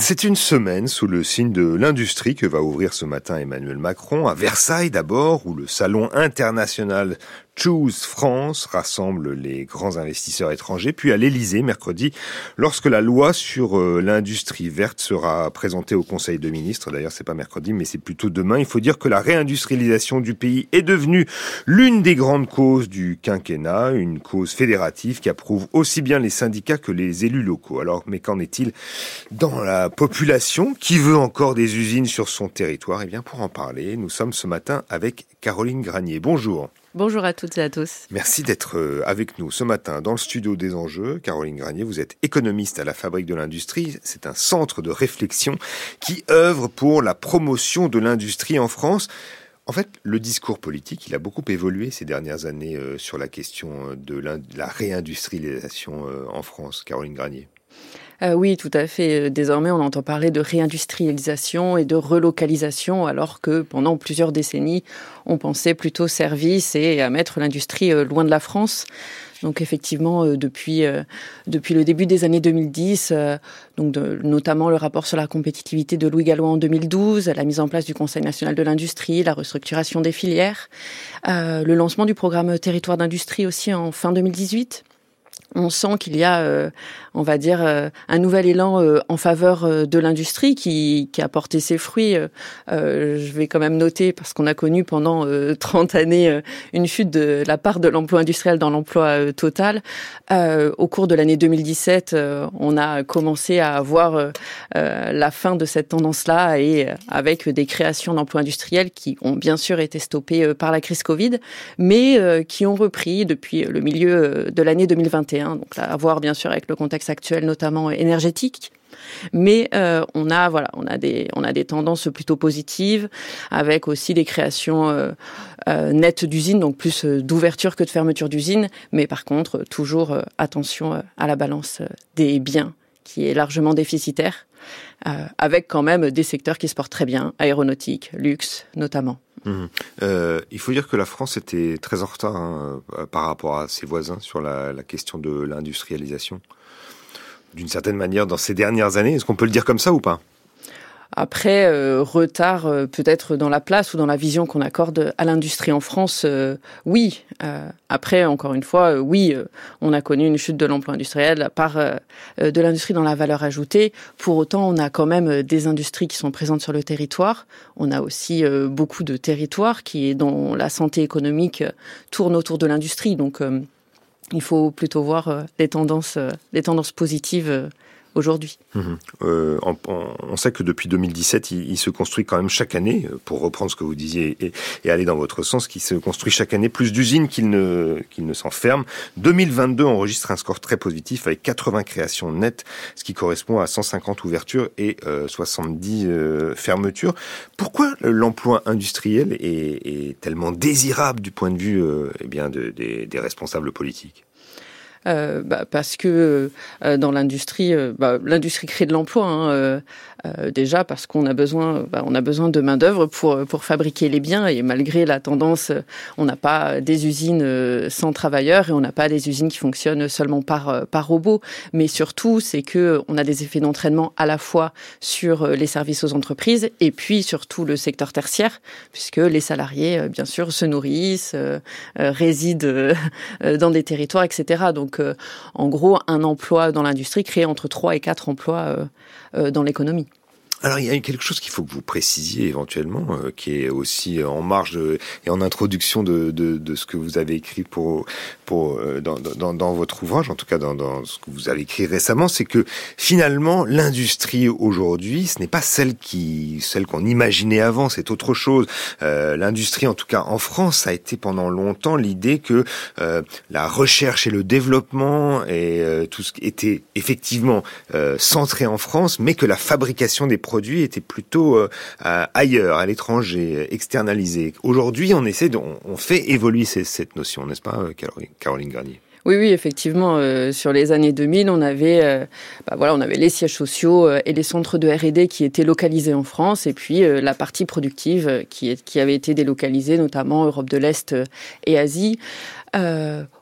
C'est une semaine sous le signe de l'industrie que va ouvrir ce matin Emmanuel Macron, à Versailles d'abord, où le salon international Choose France rassemble les grands investisseurs étrangers, puis à l'Elysée mercredi, lorsque la loi sur euh, l'industrie verte sera présentée au Conseil de ministres. D'ailleurs, c'est pas mercredi, mais c'est plutôt demain. Il faut dire que la réindustrialisation du pays est devenue l'une des grandes causes du quinquennat, une cause fédérative qui approuve aussi bien les syndicats que les élus locaux. Alors, mais qu'en est-il dans la population qui veut encore des usines sur son territoire? Eh bien, pour en parler, nous sommes ce matin avec Caroline Granier. Bonjour. Bonjour à toutes et à tous. Merci d'être euh, avec nous ce matin dans le studio des enjeux. Caroline Granier, vous êtes économiste à la Fabrique de l'Industrie. C'est un centre de réflexion qui œuvre pour la promotion de l'industrie en France. En fait, le discours politique, il a beaucoup évolué ces dernières années euh, sur la question de la réindustrialisation euh, en France. Caroline Granier. Euh, oui, tout à fait. Désormais, on entend parler de réindustrialisation et de relocalisation, alors que pendant plusieurs décennies, on pensait plutôt service et à mettre l'industrie euh, loin de la France. Donc effectivement, euh, depuis depuis le début des années 2010, donc notamment le rapport sur la compétitivité de Louis Gallois en 2012, la mise en place du Conseil national de l'industrie, la restructuration des filières, le lancement du programme Territoire d'industrie aussi en fin 2018 on sent qu'il y a, euh, on va dire, euh, un nouvel élan euh, en faveur de l'industrie qui, a porté ses fruits. je vais quand même noter, parce qu'on a connu pendant 30 années une chute de la part de l'emploi industriel dans l'emploi total. au cours de l'année 2017, on a commencé à avoir la fin de cette tendance-là et avec des créations d'emplois industriels qui ont bien sûr été stoppées par la crise Covid, mais qui ont repris depuis le milieu de l'année 2021 donc là, à voir bien sûr avec le contexte actuel, notamment énergétique. Mais euh, on a voilà, on a des on a des tendances plutôt positives, avec aussi des créations euh, euh, nettes d'usines, donc plus d'ouverture que de fermeture d'usines. Mais par contre, toujours attention à la balance des biens qui est largement déficitaire, avec quand même des secteurs qui se portent très bien, aéronautique, luxe notamment. Mmh. Euh, il faut dire que la France était très en retard hein, euh, par rapport à ses voisins sur la question de l'industrialisation. D'une certaine manière, dans ces dernières années, est-ce qu'on peut le dire comme ça ou pas? Après, euh, retard euh, peut-être dans la place ou dans la vision qu'on accorde à l'industrie en France, euh, oui. après, encore une fois, oui, on a connu une chute de l'emploi industriel à part de l'industrie dans la valeur ajoutée. Pour autant, on a quand même des industries qui sont présentes sur le territoire. On a aussi beaucoup de territoires qui, dont la santé économique tourne autour de l'industrie. Donc, il faut plutôt voir les tendances, les tendances positives aujourd'hui. Mhm. Euh, on, sait que depuis 2017, il, se construit quand même chaque année, euh, pour reprendre ce que vous disiez et, aller dans votre sens, qui se construit chaque année plus d'usines qu'il ne, qu'il ne s'enferme. 2022 enregistre un score très positif avec 80 créations nettes, ce qui correspond à 150 ouvertures et 70 euh, fermetures. Pourquoi l'emploi industriel est, tellement désirable du point de vue eh bien, des responsables politiques? Bah, parce que euh, dans l'industrie, euh, bah, l'industrie crée de l'emploi. Hein, déjà parce qu'on a besoin, bah, on a besoin de main d'œuvre pour pour fabriquer les biens et malgré la tendance, on n'a pas des usines sans travailleurs et on n'a pas des usines qui fonctionnent seulement par par robot. Mais surtout, c'est que on a des effets d'entraînement à la fois sur les services aux entreprises et puis surtout le secteur tertiaire, puisque les salariés, bien sûr, se nourrissent, résident dans des territoires, etc. Donc en gros, un emploi dans l'industrie crée entre 3 et 4 emplois euh, euh, dans l'économie. Alors il y a quelque chose qu'il faut que vous précisiez éventuellement, euh, qui est aussi en marge et en introduction de, de, de, ce que vous avez écrit pour, pour euh, dans, dans, dans, votre ouvrage, en tout cas dans, dans ce que vous avez écrit récemment, c'est que finalement l'industrie aujourd'hui, ce n'est pas celle qui celle qu'on imaginait avant, c'est autre chose. Euh, l'industrie, en tout cas en France, a été pendant longtemps l'idée que euh, la recherche et le développement et tout ce qui était effectivement centré en France, mais que la fabrication des produits étaient plutôt euh, ailleurs, à l'étranger, externalisés. Aujourd'hui, on essaie, de, on, fait évoluer cette notion, n'est-ce pas, euh, Caroline Garnier? Oui, oui, effectivement. Euh, sur les années 2000, on avait, euh, bah, voilà, on avait les sièges sociaux euh, et les centres de R&D qui étaient localisés en France, et puis la partie productive qui, avait été délocalisée, notamment Europe de l'Est et Asie.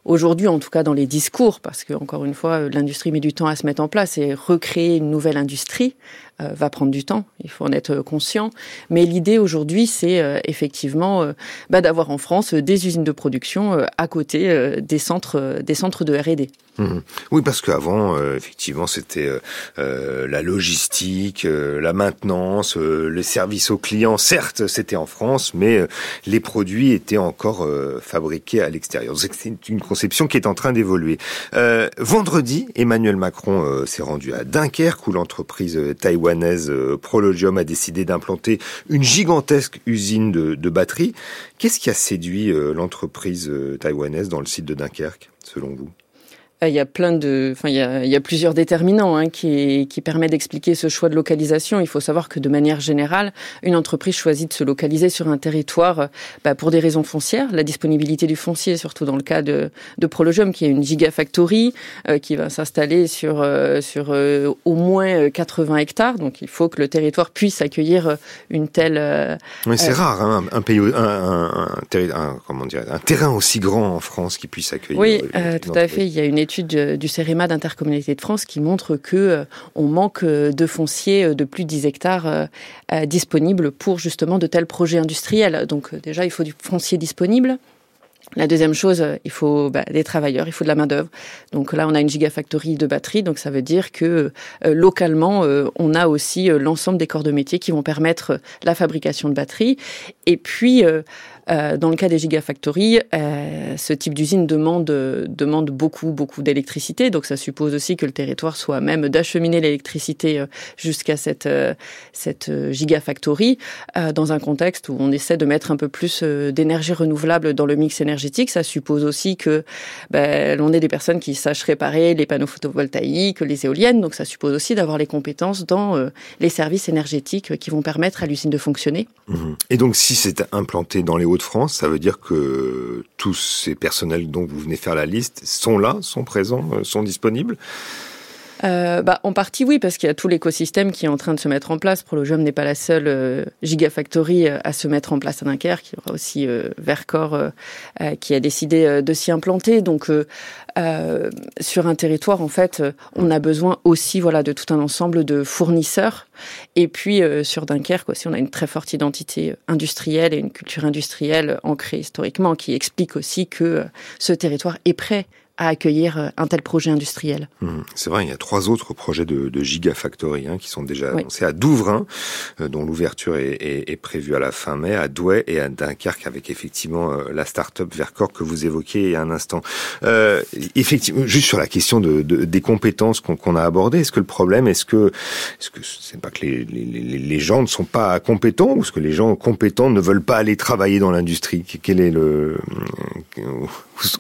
Aujourd'hui, en tout cas dans les discours, parce que encore une fois, l'industrie met du temps à se mettre en place et recréer une nouvelle industrie euh, va prendre du temps. Il faut en être conscient. Mais l'idée aujourd'hui, c'est euh, effectivement euh, bah, d'avoir en France des usines de production à côté des centres, des centres de R&D. Mmh. Oui, parce qu'avant, effectivement, c'était la logistique, la maintenance, les services aux clients. Certes, c'était en France, mais les produits étaient encore fabriqués à l'extérieur. C'est une conception qui est en train d'évoluer. Euh, vendredi, Emmanuel Macron euh, s'est rendu à Dunkerque où l'entreprise euh, taïwanaise Prologium a décidé d'implanter une gigantesque usine de, de batteries. Qu'est-ce qui a séduit l'entreprise taïwanaise dans le site de Dunkerque, selon vous? Il y a plein de, enfin, il y a, il y a plusieurs déterminants hein, qui, qui permettent d'expliquer ce choix de localisation. Il faut savoir que de manière générale, une entreprise choisit de se localiser sur un territoire bah, pour des raisons foncières, la disponibilité du foncier, surtout dans le cas de, de Prologium, qui est une gigafactory euh, qui va s'installer sur euh, sur euh, au moins 80 hectares. Donc, il faut que le territoire puisse accueillir une telle. Mais c'est rare, hein, un pays, un, un, un, comment dire, un terrain aussi grand en France qui puisse accueillir. Oui, tout à fait. Il y a une étude du CEREMA d'intercommunalité de France qui montre que euh, on manque euh, de foncier euh, de plus de 10 hectares disponibles pour justement de tels projets industriels. Donc déjà, il faut du foncier disponible. La deuxième chose, il faut bah, des travailleurs, il faut de la main d'œuvre. Donc là, on a une gigafactory de batteries, donc ça veut dire que localement, on a aussi l'ensemble des corps de métier qui vont permettre la fabrication de batteries. Et puis euh, dans le cas des gigafactories, euh, ce type d'usine demande, demande beaucoup, beaucoup d'électricité. Donc ça suppose aussi que le territoire soit même d'acheminer l'électricité euh, jusqu'à cette, cette gigafactory dans un contexte où on essaie de mettre un peu plus d'énergie renouvelable dans le mix énergétique. Ça suppose aussi que ben, l'on ait des personnes qui sachent réparer les panneaux photovoltaïques, les éoliennes. Donc ça suppose aussi d'avoir les compétences dans les services énergétiques qui vont permettre à l'usine de fonctionner. Mmh. Et donc si c'est implanté dans les de france ça veut dire que tous ces personnels dont vous venez faire la liste sont là, sont présents, euh, sont disponibles euh, bah, en partie oui, parce qu'il y a tout l'écosystème qui est en train de se mettre en place. Prologium n'est pas la seule euh, gigafactory à se mettre en place à Dunkerque. Il y aura aussi Vercor qui a décidé de s'y implanter. Donc sur un territoire, en fait, on a besoin aussi voilà de tout un ensemble de fournisseurs et puis euh, sur Dunkerque aussi, on a une très forte identité industrielle et une culture industrielle ancrée historiquement qui explique aussi que euh, ce territoire est prêt à accueillir euh, un tel projet industriel. Mmh. c'est vrai, il y a trois autres projets de, de Gigafactory hein, qui sont déjà annoncés à Douvrin, euh, dont l'ouverture est, est, est, prévue à la fin mai, à Douai et à Dunkerque, avec effectivement euh, la start-up Vercor que vous évoquiez il y a un instant. Euh, effectivement, juste sur la question de, de des compétences qu'on a abordées, est-ce que le problème, est-ce que est-ce que c'est pas que les, les, les, gens ne sont pas compétents, ou est-ce que les gens compétents ne veulent pas aller travailler dans l'industrie? Quel est le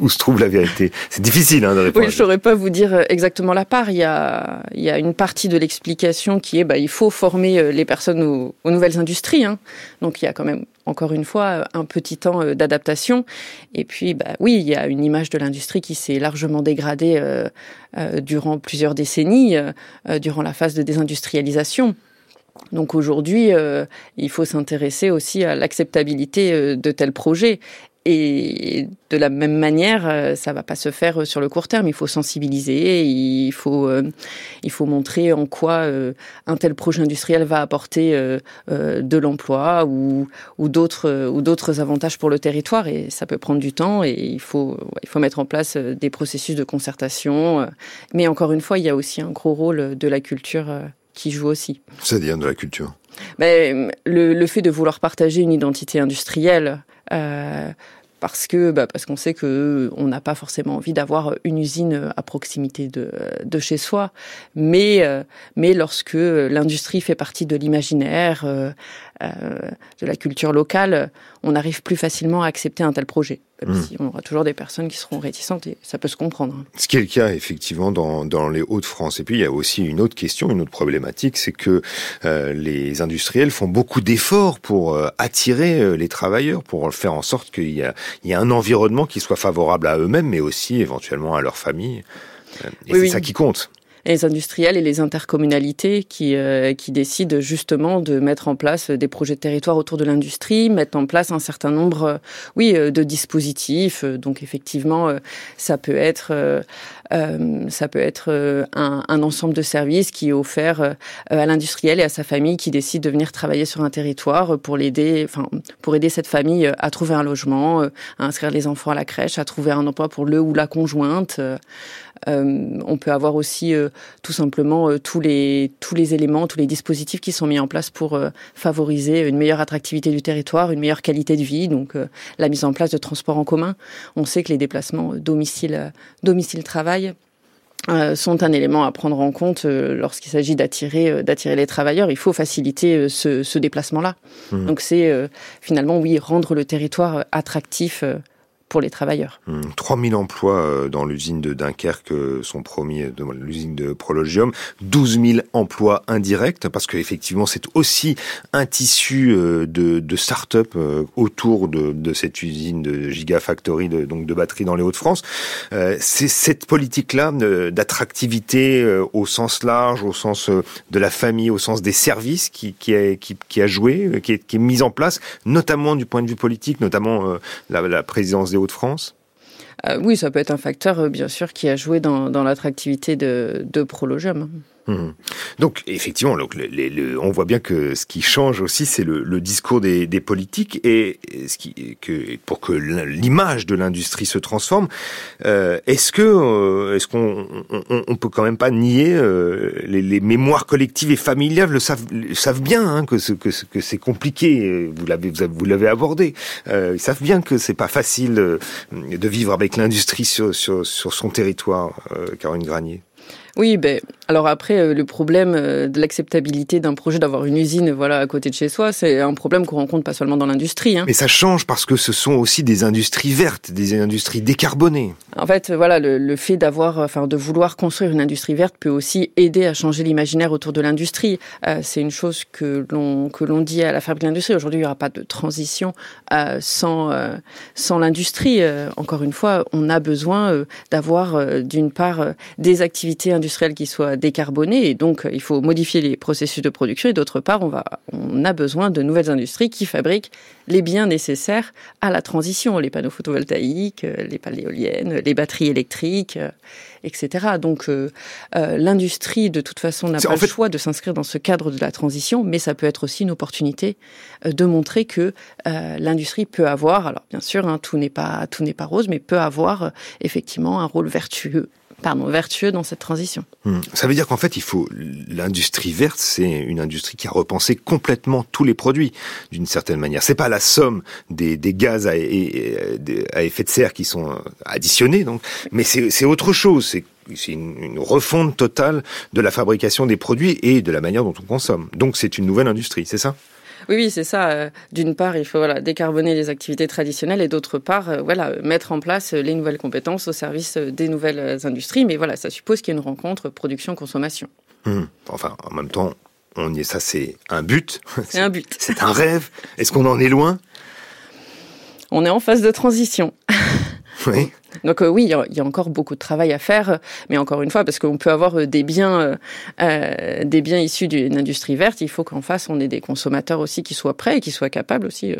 où, se trouve la vérité? Difficile hein, de répondre. Oui, je saurais pas vous dire euh, exactement la part. Il y a, il y a une partie de l'explication qui est, bah, il faut former euh, les personnes aux, nouvelles industries. Hein. Donc il y a quand même, encore une fois, euh, un petit temps d'adaptation. Et puis, bah, oui, il y a une image de l'industrie qui s'est largement dégradée euh, durant plusieurs décennies, durant la phase de désindustrialisation. Donc aujourd'hui, il faut s'intéresser aussi à l'acceptabilité de tels projets et de la même manière, euh, ça va pas se faire euh, sur le court terme. Il faut sensibiliser, il faut, euh, il faut montrer en quoi un tel projet industriel va apporter de l'emploi ou, ou d'autres ou d'autres avantages pour le territoire. Et ça peut prendre du temps. Et il faut, il faut mettre en place des processus de concertation. Mais encore une fois, il y a aussi un gros rôle de la culture qui joue aussi. C'est-à-dire de la culture? Mais le, le fait de vouloir partager une identité industrielle parce que bah, parce qu'on sait que on n'a pas forcément envie d'avoir une usine à proximité de, de chez soi, mais euh, mais lorsque l'industrie fait partie de l'imaginaire, euh, euh, de la culture locale, on arrive plus facilement à accepter un tel projet. Même hmm. si on aura toujours des personnes qui seront réticentes et ça peut se comprendre. Ce qui est le cas effectivement dans, dans les Hauts-de-France. Et puis il y a aussi une autre question, une autre problématique, c'est que euh, les industriels font beaucoup d'efforts pour euh, attirer euh, les travailleurs, pour faire en sorte qu'il y y a un environnement qui soit favorable à eux-mêmes, mais aussi éventuellement à leur famille. Et c'est ça qui compte. Les industriels et les intercommunalités qui, qui décident justement de mettre en place des projets de territoire autour de l'industrie, mettre en place un certain nombre, oui, de dispositifs. Donc effectivement, ça peut être euh, ça peut être euh, un, un, ensemble de services qui est offert euh, à l'industriel et à sa famille qui décide de venir travailler sur un territoire pour l'aider, enfin pour aider cette famille à trouver un logement, à inscrire les enfants à la crèche, à trouver un emploi pour le ou la conjointe. Euh, on peut avoir aussi euh, tout simplement euh, tous les tous les éléments, tous les dispositifs qui sont mis en place pour favoriser une meilleure attractivité du territoire, une meilleure qualité de vie. Donc la mise en place de transports en commun. On sait que les déplacements domicile domicile travail sont un élément à prendre en compte lorsqu'il s'agit d'attirer d'attirer les travailleurs. Il faut faciliter ce, déplacement-là. Mmh. Donc c'est finalement oui rendre le territoire attractif pour les travailleurs. 3000 hmm. emplois euh, dans l'usine de Dunkerque euh, sont promis, dans l'usine de Prologium, 12 000 emplois indirects, parce qu'effectivement c'est aussi un tissu euh, de, start-up autour de, cette usine de Gigafactory, de, donc de batteries dans les Hauts-de-France. C'est cette politique-là d'attractivité au sens large, au sens de la famille, au sens des services qui, a, joué, qui est, qui est mise en place, notamment du point de vue politique, notamment la, la présidence des de france euh, Oui, ça peut être un facteur, euh, bien sûr, qui a joué dans, l'attractivité de, de Prologium. Mhm. Donc effectivement, donc, on voit bien que ce qui change aussi, c'est le, discours des, politiques et ce qui, pour que l'image de l'industrie se transforme. Euh, est-ce que euh, est-ce qu'on on, peut quand même pas nier euh, les, mémoires collectives et familiales le savent, savent bien hein, que, que, que c'est compliqué. Vous l'avez vous l'avez abordé. ils savent bien que c'est pas facile de vivre avec l'industrie sur, sur, sur son territoire, Caroline Granier. Oui, ben alors après euh, le problème euh, de l'acceptabilité d'un projet d'avoir une usine voilà à côté de chez soi, c'est un problème qu'on rencontre pas seulement dans l'industrie. Hein. Mais ça change parce que ce sont aussi des industries vertes, des industries décarbonées. En fait, voilà le, le fait d'avoir, enfin de vouloir construire une industrie verte peut aussi aider à changer l'imaginaire autour de l'industrie. Euh, c'est une chose que l'on que l'on dit à la fabrique de l'industrie. Aujourd'hui, il n'y aura pas de transition euh, sans sans l'industrie. encore une fois, on a besoin d'avoir d'une part des activités industrielle qui soit décarbonée et donc il faut modifier les processus de production. Et d'autre part on va on a besoin de nouvelles industries qui fabriquent les biens nécessaires à la transition. Les panneaux photovoltaïques les pales éoliennes les batteries électriques etc donc euh, euh, l'industrie de toute façon n'a pas le choix de s'inscrire dans ce cadre de la transition. Mais ça peut être aussi une opportunité euh, de montrer que l'industrie peut avoir alors bien sûr hein, tout n'est pas tout n'est pas rose mais peut avoir effectivement un rôle vertueux pardon, vertueux dans cette transition. Hmm. Ça veut dire qu'en fait, il faut l'industrie verte, c'est une industrie qui a repensé complètement tous les produits d'une certaine manière. C'est pas la somme des, gaz à, effet de serre qui sont additionnés, donc, mais c'est autre chose. C'est une, refonte totale de la fabrication des produits et de la manière dont on consomme. Donc c'est une nouvelle industrie, c'est ça? Oui, oui, c'est ça. Euh, d'une part, il faut voilà, décarboner les activités traditionnelles et d'autre part, euh, voilà, mettre en place les nouvelles compétences au service des nouvelles industries. Mais voilà, ça suppose qu'il y ait une rencontre production-consommation. Hum. Enfin, en même temps, on y est, ça c'est un but. C'est un but. C'est un rêve. Est-ce qu'on en est loin? On est en phase de transition. Oui. Donc euh, oui, il y, a encore beaucoup de travail à faire, mais encore une fois, parce qu'on peut avoir euh, des biens, euh, euh, des biens issus d'une industrie verte, il faut qu'en face on ait des consommateurs aussi qui soient prêts et qui soient capables aussi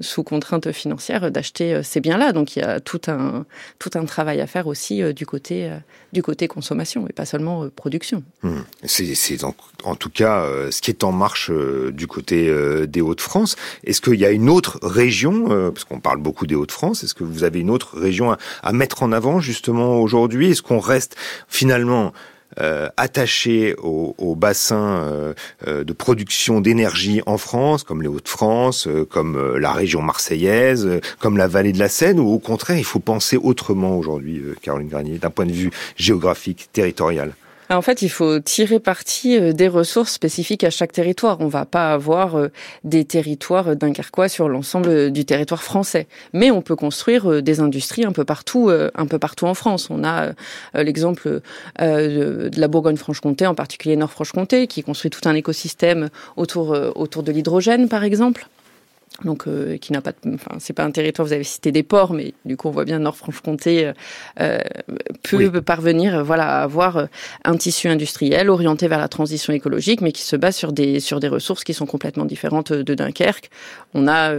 sous contrainte financière d'acheter euh, ces biens-là. Donc il y a tout un tout un travail à faire aussi euh, du côté euh, du côté consommation et pas seulement production. Mmh. C'est en, en, tout cas ce qui est en marche du côté des Hauts-de-France. Est-ce qu'il y a une autre région, parce qu'on parle beaucoup des Hauts-de-France, est-ce que vous avez une autre région à, à mettre en avant justement aujourd'hui? Est-ce qu'on reste finalement euh, attachés au, au bassin euh, euh, de production d'énergie en France, comme les Hauts-de-France, comme la région marseillaise, comme la vallée de la Seine, ou au contraire, il faut penser autrement aujourd'hui, Caroline Granier, d'un point de vue géographique, territorial en fait, il faut tirer parti euh, des ressources spécifiques à chaque territoire. On va pas avoir euh, des territoires dunkerquois sur l'ensemble euh, du territoire français, mais on peut construire des industries un peu partout, un peu partout en France. On a l'exemple de la Bourgogne-Franche-Comté, en particulier Nord-Franche-Comté, qui construit tout un écosystème autour de l'hydrogène, par exemple. Donc euh, qui n'a pas, enfin c'est pas un territoire. Vous avez cité des ports, mais du coup on voit bien Nord-Franche-Comté euh, peut parvenir, voilà, à avoir un tissu industriel orienté vers la transition écologique, mais qui se base sur des sur des ressources qui sont complètement différentes de Dunkerque. On a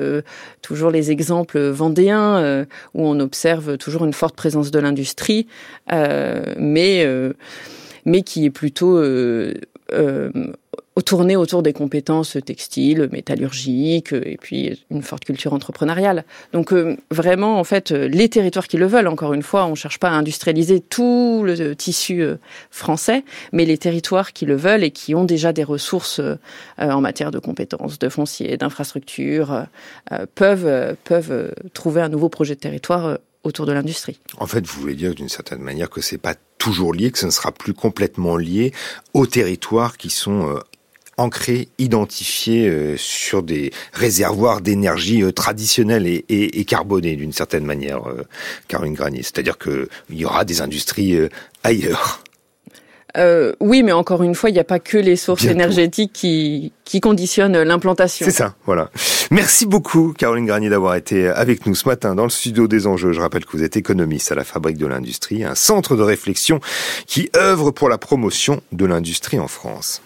toujours les exemples vendéens où on observe toujours une forte présence de l'industrie, mais mais qui est plutôt tourner autour des compétences textiles, métallurgiques, et puis une forte culture entrepreneuriale. Donc euh, vraiment, en fait, euh, les territoires qui le veulent, encore une fois, on ne cherche pas à industrialiser tout le tissu euh, français, mais les territoires qui le veulent et qui ont déjà des ressources en matière de compétences, de foncier, d'infrastructures, peuvent, peuvent trouver un nouveau projet de territoire autour de l'industrie. En fait, vous voulez dire d'une certaine manière que c'est pas toujours lié, que ce ne sera plus complètement lié aux territoires qui sont ancrés, identifiés euh, sur des réservoirs d'énergie euh, traditionnels et, et, et carbonés d'une certaine manière, euh, Caroline Granier. C'est-à-dire qu'il y aura des industries ailleurs. Euh, oui, mais encore une fois, il n'y a pas que les sources énergétiques qui, qui conditionnent l'implantation. C'est ça, voilà. Merci beaucoup, Caroline Granier, d'avoir été avec nous ce matin dans le studio des enjeux. Je rappelle que vous êtes économiste à la Fabrique de l'Industrie, un centre de réflexion qui œuvre pour la promotion de l'industrie en France.